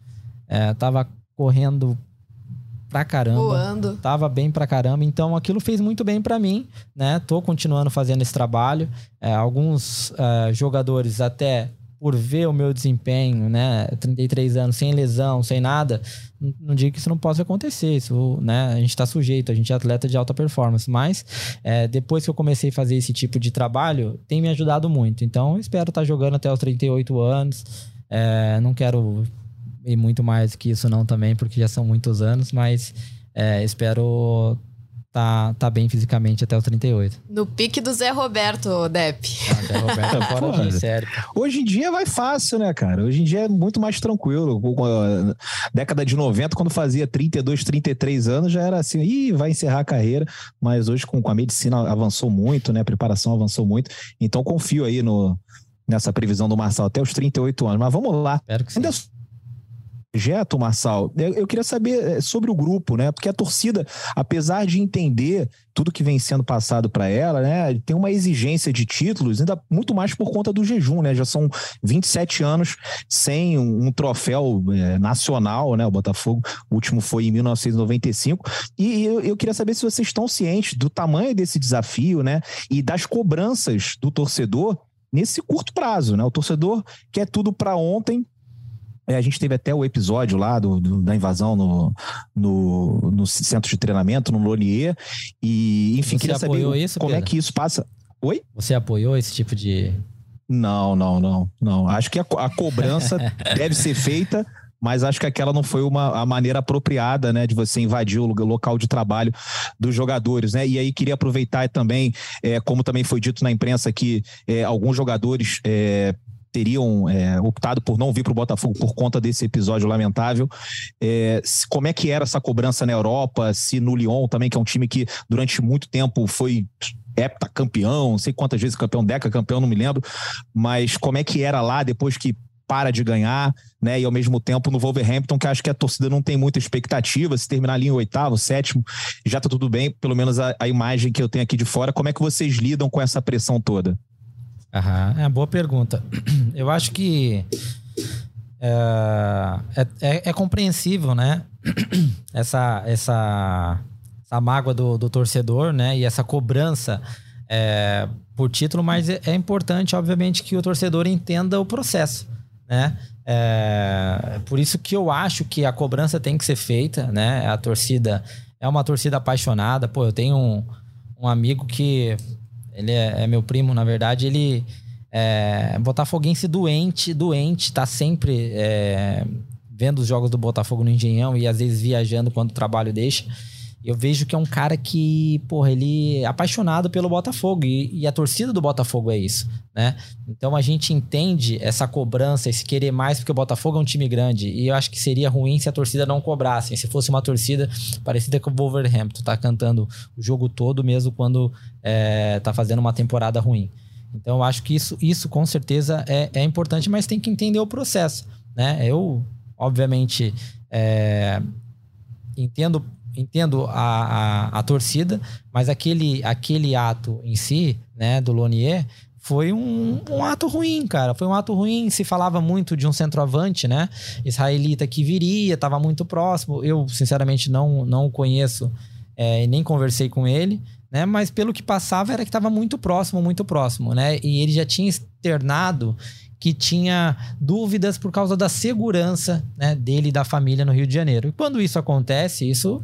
É, tava correndo pra caramba. Voando. Tava bem pra caramba. Então aquilo fez muito bem para mim, né? Tô continuando fazendo esse trabalho. É, alguns é, jogadores até por ver o meu desempenho, né? 33 anos, sem lesão, sem nada, não digo que isso não possa acontecer. Isso, né? A gente está sujeito, a gente é atleta de alta performance. Mas é, depois que eu comecei a fazer esse tipo de trabalho, tem me ajudado muito. Então, espero estar tá jogando até os 38 anos. É, não quero ir muito mais que isso não também, porque já são muitos anos, mas é, espero tá, tá bem fisicamente até os 38. No pique do Zé Roberto, Depp. Ah, Zé Roberto é *laughs* fora Porra. de sério. Hoje em dia vai fácil, né, cara? Hoje em dia é muito mais tranquilo. Década de 90, quando fazia 32, 33 anos, já era assim, ih, vai encerrar a carreira. Mas hoje, com, com a medicina, avançou muito, né? A preparação avançou muito. Então, confio aí no, nessa previsão do Marçal até os 38 anos. Mas vamos lá. Espero que sim. Projeto, Marçal, eu queria saber eh, sobre o grupo, né? Porque a torcida, apesar de entender tudo que vem sendo passado para ela, né, tem uma exigência de títulos, ainda muito mais por conta do jejum, né? Já são 27 anos sem um, um troféu eh, nacional, né? O Botafogo, o último foi em 1995. E eu, eu queria saber se vocês estão cientes do tamanho desse desafio, né? E das cobranças do torcedor nesse curto prazo, né? O torcedor quer tudo para ontem, é, a gente teve até o episódio lá do, do- da invasão no, no, no centro de treinamento, no Lonier. E, enfim, Você queria saber isso, como é Pedro? que isso passa. Oi? Você apoiou esse tipo de. Não, não, não, não. Acho que a, a cobrança *laughs* deve ser feita, mas acho que aquela não foi uma, a maneira apropriada, né, de você invadir o local de trabalho dos jogadores, né? E aí queria aproveitar também, é, como também foi dito na imprensa que é, alguns jogadores é, teriam é, optado por não vir para o Botafogo por conta desse episódio lamentável. É, como é que era essa cobrança na Europa? Se no Lyon também, que é um time que durante muito tempo foi heptacampeão, não sei quantas vezes campeão, deca campeão, não me lembro, mas como é que era lá depois que para de ganhar, né? E ao mesmo tempo no Wolverhampton, que acho que a torcida não tem muita expectativa, se terminar ali em oitavo, sétimo, já tá tudo bem, pelo menos a, a imagem que eu tenho aqui de fora. Como é que vocês lidam com essa pressão toda? Aham, é uma boa pergunta. *clears throat* Eu acho que é, é, é- é compreensível, né? *clears throat* Essa, essa, essa mágoa do, do torcedor, né? E essa cobrança é, por título, mas é, é importante, obviamente, que o torcedor entenda o processo, né? É, por isso que eu acho que a cobrança tem que ser feita, né? A torcida é uma torcida apaixonada. Pô, eu tenho um, um amigo que ele é, é meu primo, na verdade, ele é botafoguense doente, doente, tá sempre é, vendo os jogos do Botafogo no Engenhão e às vezes viajando quando o trabalho deixa. Eu vejo que é um cara que, porra, ele é apaixonado pelo Botafogo e, e a torcida do Botafogo é isso, né? Então a gente entende essa cobrança, esse querer mais, porque o Botafogo é um time grande. E eu acho que seria ruim se a torcida não cobrasse. Se fosse uma torcida parecida com o Wolverhampton, tá cantando o jogo todo mesmo quando é, tá fazendo uma temporada ruim. Então eu acho que isso, isso com certeza é, é importante, mas tem que entender o processo, né? Eu, obviamente, é, entendo entendo a, a, a torcida, mas aquele, aquele ato em si, né, do Lonier, foi um, um ato ruim, cara. Foi um ato ruim. Se falava muito de um centroavante, né? Israelita que viria, estava muito próximo. Eu, sinceramente, não, não o conheço é, e nem conversei com ele, né? Mas pelo que passava era que estava muito próximo, muito próximo, né? E ele já tinha externado que tinha dúvidas por causa da segurança né, dele e da família no Rio de Janeiro. E quando isso acontece, isso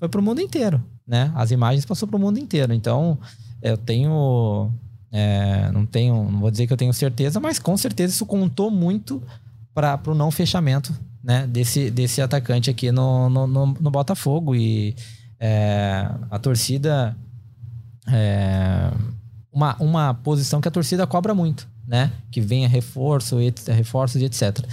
foi para o mundo inteiro, né? As imagens passou para o mundo inteiro. Então, eu tenho, é, não tenho, não vou dizer que eu tenho certeza, mas com certeza isso contou muito para o não fechamento, né? Desse, desse atacante aqui no, no, no, no Botafogo e é, a torcida é, uma, uma posição que a torcida cobra muito, né? Que venha reforço, reforços e etc.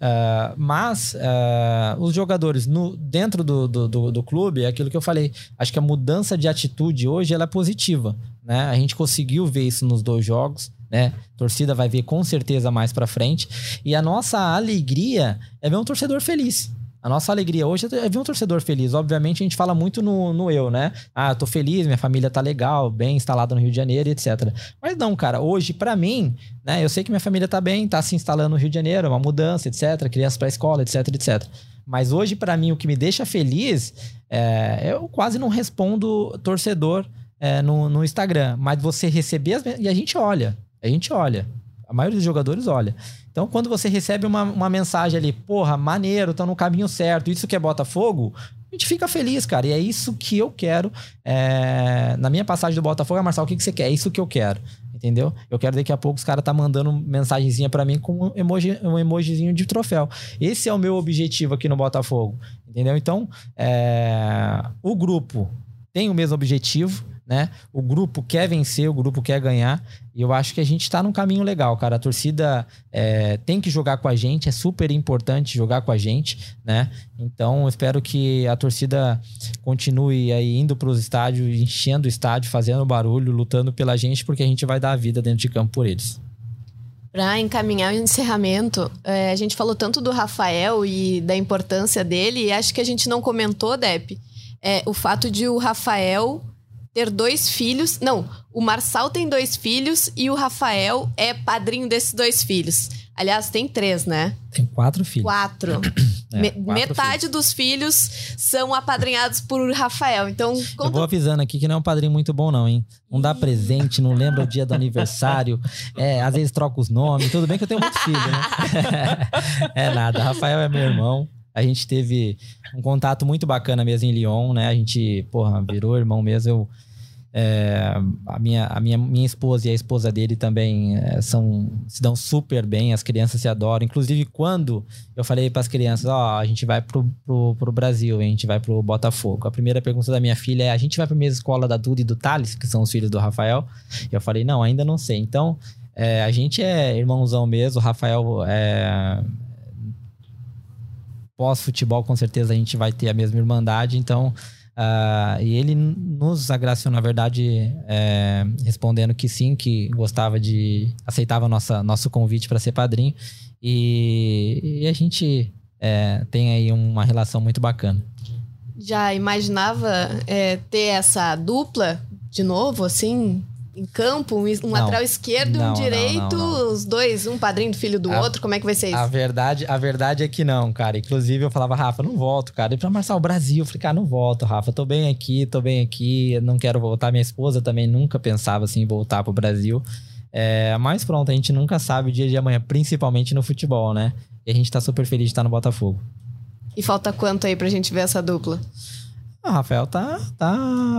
Ah, mas ah, os jogadores no, dentro do, do, do, do clube, é aquilo que eu falei. Acho que a mudança de atitude hoje ela é positiva, né? A gente conseguiu ver isso nos dois jogos. Né? A torcida vai ver com certeza mais pra frente. E a nossa alegria é ver um torcedor feliz. A nossa alegria hoje é ver um torcedor feliz. Obviamente, a gente fala muito no, no eu, né? Ah, tô feliz, minha família tá legal, bem instalada no Rio de Janeiro, etc. Mas não, cara, hoje, pra mim, né? Eu sei que minha família tá bem, tá se instalando no Rio de Janeiro, uma mudança, etc. Crianças pra escola, etc, etc. Mas hoje, pra mim, o que me deixa feliz é. Eu quase não respondo torcedor é, no, no Instagram. Mas você receber as. E a gente olha. A gente olha. A maioria dos jogadores olha. Então, quando você recebe uma, uma mensagem ali, porra, maneiro, estão no caminho certo, isso que é Botafogo, a gente fica feliz, cara. E é isso que eu quero. é, Na minha passagem do Botafogo, ah, Marcelo, o que, que você quer? É isso que eu quero. Entendeu? Eu quero daqui a pouco os caras tá mandando mensagenzinha pra mim com um, emoji, um emojizinho de troféu. Esse é o meu objetivo aqui no Botafogo. Entendeu? Então, é, o grupo tem o mesmo objetivo, né? O grupo quer vencer, o grupo quer ganhar. E eu acho que a gente está num caminho legal, cara. A torcida é, tem que jogar com a gente, é super importante jogar com a gente, né? Então, eu espero que a torcida continue aí indo para os estádios, enchendo o estádio, fazendo barulho, lutando pela gente, porque a gente vai dar a vida dentro de campo por eles. Para encaminhar o encerramento, é, a gente falou tanto do Rafael e da importância dele, e acho que a gente não comentou, Dep, é, o fato de o Rafael ter dois filhos. Não, o Marçal tem dois filhos e o Rafael é padrinho desses dois filhos. Aliás, tem três, né? Tem quatro filhos. Quatro. É, Me- quatro metade filhos. dos filhos são apadrinhados por Rafael. Então, Eu conta vou avisando aqui que não é um padrinho muito bom, não, hein? Não dá presente, não lembra o dia do aniversário. É, às vezes troca os nomes. Tudo bem que eu tenho muito filho, né? *laughs* é nada. Rafael é meu irmão. A gente teve um contato muito bacana mesmo em Lyon, né? A gente, porra, virou irmão mesmo. Eu, é, a minha, a minha, minha esposa e a esposa dele também é, são, se dão super bem, as crianças se adoram. Inclusive, quando eu falei para as crianças, ó, a gente vai pro, pro, pro Brasil, a gente vai pro Botafogo. A primeira pergunta da minha filha é: a gente vai pra mesma escola da Duda e do Thales, que são os filhos do Rafael? E eu falei: não, ainda não sei. Então, é, a gente é irmãozão mesmo. O Rafael é. Pós-futebol, com certeza a gente vai ter a mesma irmandade. Então, ah, e ele nos agraciou, na verdade, é, respondendo que sim, que gostava de. aceitava nossa, nosso convite para ser padrinho. E, e a gente é, tem aí uma relação muito bacana. já imaginava é, ter essa dupla de novo, assim, em campo? Um, um lateral esquerdo e Não, um não, direito, não, não. os dois, um padrinho do filho do A- outro. Como é que vai ser isso? A verdade, a verdade é que não, cara. Inclusive, eu falava, Rafa, não volto, cara. E pra Marçal Brasil, eu falei, cara, não volto, Rafa. Tô bem aqui, tô bem aqui, não quero voltar. Minha esposa também nunca pensava assim, em voltar pro Brasil. É, mas pronto, a gente nunca sabe o dia de amanhã, principalmente no futebol, né? E a gente tá super feliz de estar no Botafogo. E falta quanto aí pra gente ver essa dupla? Ah, O Rafael tá, tá,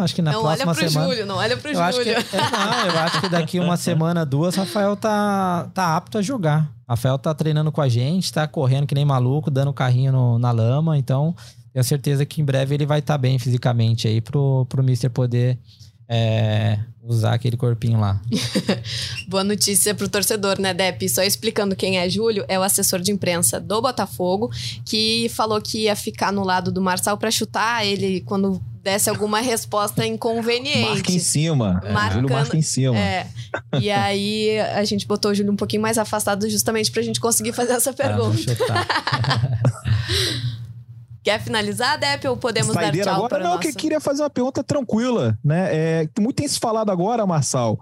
acho que na não olha próxima pro semana. Júlio, não olha pro Eu acho, que, Júlio. é, não, eu acho que daqui uma semana, duas, Rafael tá, tá apto a jogar. Rafael tá treinando com a gente, tá correndo que nem maluco, dando carrinho no- na lama. Então, tenho certeza que em breve ele vai estar bem fisicamente aí pro, pro Mister poder é, usar aquele corpinho lá. *laughs* Boa notícia pro torcedor, né, Dep? Só explicando quem é Júlio, é o assessor de imprensa do Botafogo, que falou que ia ficar no lado do Marçal pra chutar ele quando desse alguma resposta *laughs* inconveniente. Marca em cima. Marcando- Júlio marca em cima. É. E aí a gente botou o Júlio um pouquinho mais afastado justamente pra gente conseguir fazer essa pergunta. chutar. *laughs* Quer finalizar, Dep, ou podemos Saideira dar tchau agora? Não, nosso... que eu queria fazer uma pergunta tranquila, né? É, muito tem se falado agora, Marçal,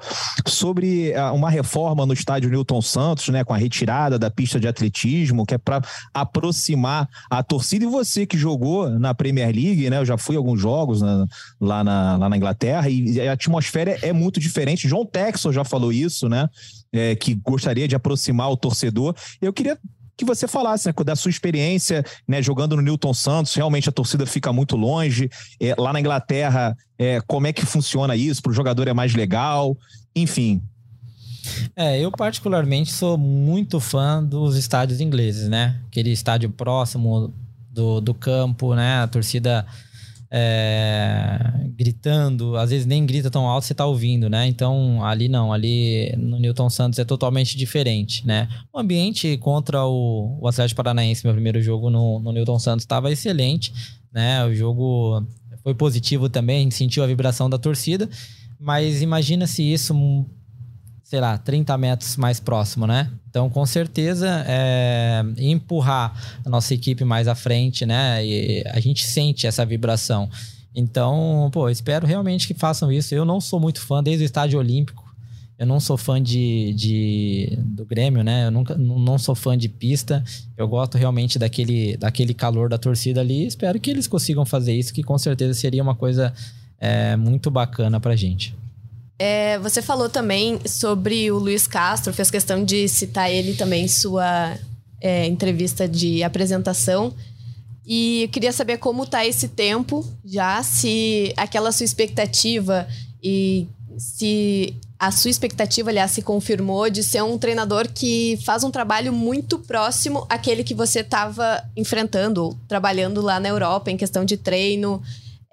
sobre ah, uma reforma no estádio Newton Santos, né? Com a retirada da pista de atletismo, que é para aproximar a torcida. E você que jogou na Premier League, né? Eu já fui a alguns jogos na- lá, na, lá na Inglaterra e a atmosfera é muito diferente. John Texon já falou isso, né? É, que gostaria de aproximar o torcedor. Eu queria que você falasse né, da sua experiência né, jogando no Newton Santos. Realmente a torcida fica muito longe. É, lá na Inglaterra, é, como é que funciona isso? Para o jogador é mais legal? Enfim. É, eu particularmente sou muito fã dos estádios ingleses, né? Aquele estádio próximo do, do campo, né? A torcida é, gritando, às vezes nem grita tão alto, você tá ouvindo, né? Então, ali não, ali no Newton Santos é totalmente diferente, né? O ambiente contra o, o Atlético Paranaense, meu primeiro jogo no, no Newton Santos, estava excelente, né? O jogo foi positivo também, a gente sentiu a vibração da torcida, mas imagina se isso sei lá, 30 metros mais próximo, né? Então, com certeza, é, empurrar a nossa equipe mais à frente, né? E a gente sente essa vibração. Então, pô, espero realmente que façam isso. Eu não sou muito fã desde o estádio olímpico. Eu não sou fã de, de do Grêmio, né? Eu nunca, não sou fã de pista. Eu gosto realmente daquele, daquele calor da torcida ali. Espero que eles consigam fazer isso, que com certeza seria uma coisa é, muito bacana pra gente. É, você falou também sobre o Luiz Castro, fez questão de citar ele também em sua é, entrevista de apresentação. E eu queria saber como tá esse tempo já, se aquela sua expectativa e se a sua expectativa, aliás, se confirmou de ser um treinador que faz um trabalho muito próximo àquele que você estava enfrentando, trabalhando lá na Europa em questão de treino.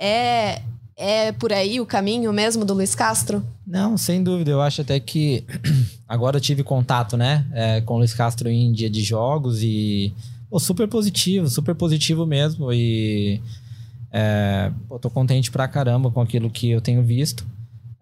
É, é por aí o caminho mesmo do Luiz Castro? Não, sem dúvida. Eu acho até que *clears throat* agora eu tive contato, né, é, com o Luiz Castro em dia de jogos e pô, super positivo, super positivo mesmo. E é, pô, tô contente pra caramba com aquilo que eu tenho visto.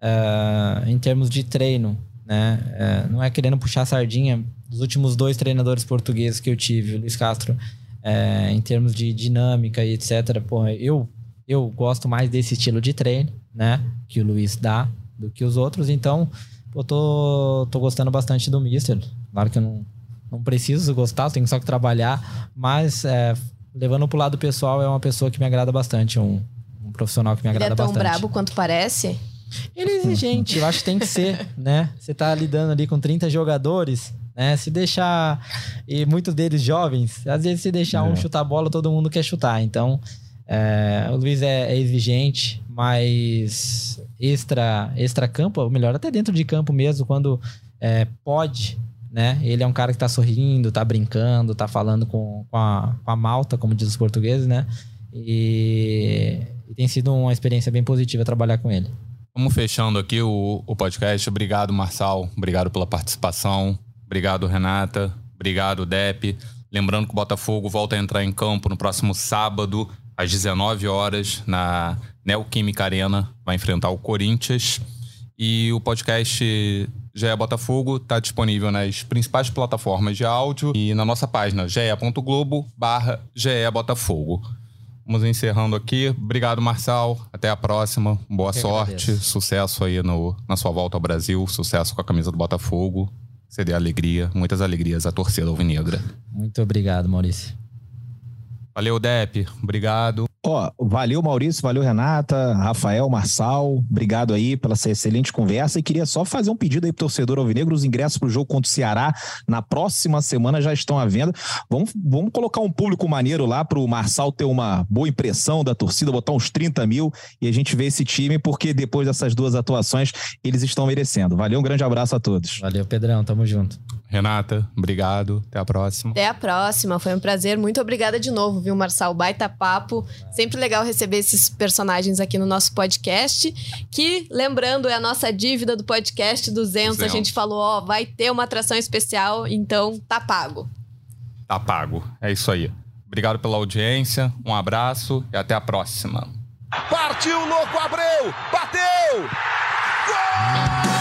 É, em termos de treino, né? É, não é querendo puxar sardinha. Dos últimos dois treinadores portugueses que eu tive, o Luiz Castro, é, em termos de dinâmica e etc. Pô, eu, eu gosto mais desse estilo de treino, né? Que o Luiz dá do que os outros. Então, pô, tô, tô gostando bastante do Mister. Claro que eu não, não preciso gostar, tenho só que trabalhar. Mas, é, levando pro lado pessoal, é uma pessoa que me agrada bastante. Um, um profissional que me agrada bastante. Ele é tão bastante. brabo quanto parece? Ele é exigente, eu acho que tem que ser, *laughs* né? Você tá lidando ali com 30 jogadores, né? Se deixar. E muitos deles jovens, às vezes se deixar é. um chutar a bola, todo mundo quer chutar. Então, é, o Luiz é, é, exigente, mas extra, extra campo, ou melhor, até dentro de campo mesmo, quando é, pode, né? Ele é um cara que tá sorrindo, tá brincando, tá falando com, com, a, com a malta, como diz os portugueses, né? E, e tem sido uma experiência bem positiva trabalhar com ele. Vamos fechando aqui o, o podcast. Obrigado, Marçal. Obrigado pela participação. Obrigado, Renata. Obrigado, Dep. Lembrando que o Botafogo volta a entrar em campo no próximo sábado, às 19 horas, na Neoquímica Arena. Vai enfrentar o Corinthians. E o podcast GE Botafogo está disponível nas principais plataformas de áudio e na nossa página ge.globo barra Botafogo. Vamos encerrando aqui. Obrigado, Marçal. Até a próxima. Boa sorte. Agradeço. Sucesso aí no, na sua volta ao Brasil. Sucesso com a camisa do Botafogo. Você dê alegria, muitas alegrias à torcida alvinegra. Muito obrigado, Maurício. Valeu, Dep. Obrigado. Ó, valeu Maurício, valeu Renata, Rafael, Marçal, obrigado aí pela excelente conversa e queria só fazer um pedido aí pro torcedor alvinegro, os ingressos pro jogo contra o Ceará na próxima semana já estão à venda. Vamos, vamos colocar um público maneiro lá pro Marçal ter uma boa impressão da torcida, botar uns 30 mil e a gente vê esse time porque depois dessas duas atuações eles estão merecendo. Valeu, um grande abraço a todos. Valeu, Pedrão, tamo junto. Renata, obrigado. Até a próxima. Até a próxima. Foi um prazer. Muito obrigada de novo, viu, Marçal? Baita papo. Sempre legal receber esses personagens aqui no nosso podcast. Que, lembrando, é a nossa dívida do podcast 200. 200. A gente falou, ó, vai ter uma atração especial, então tá pago. Tá pago. É isso aí. Obrigado pela audiência. Um abraço e até a próxima. Partiu, louco, Abreu! Bateu! Gol!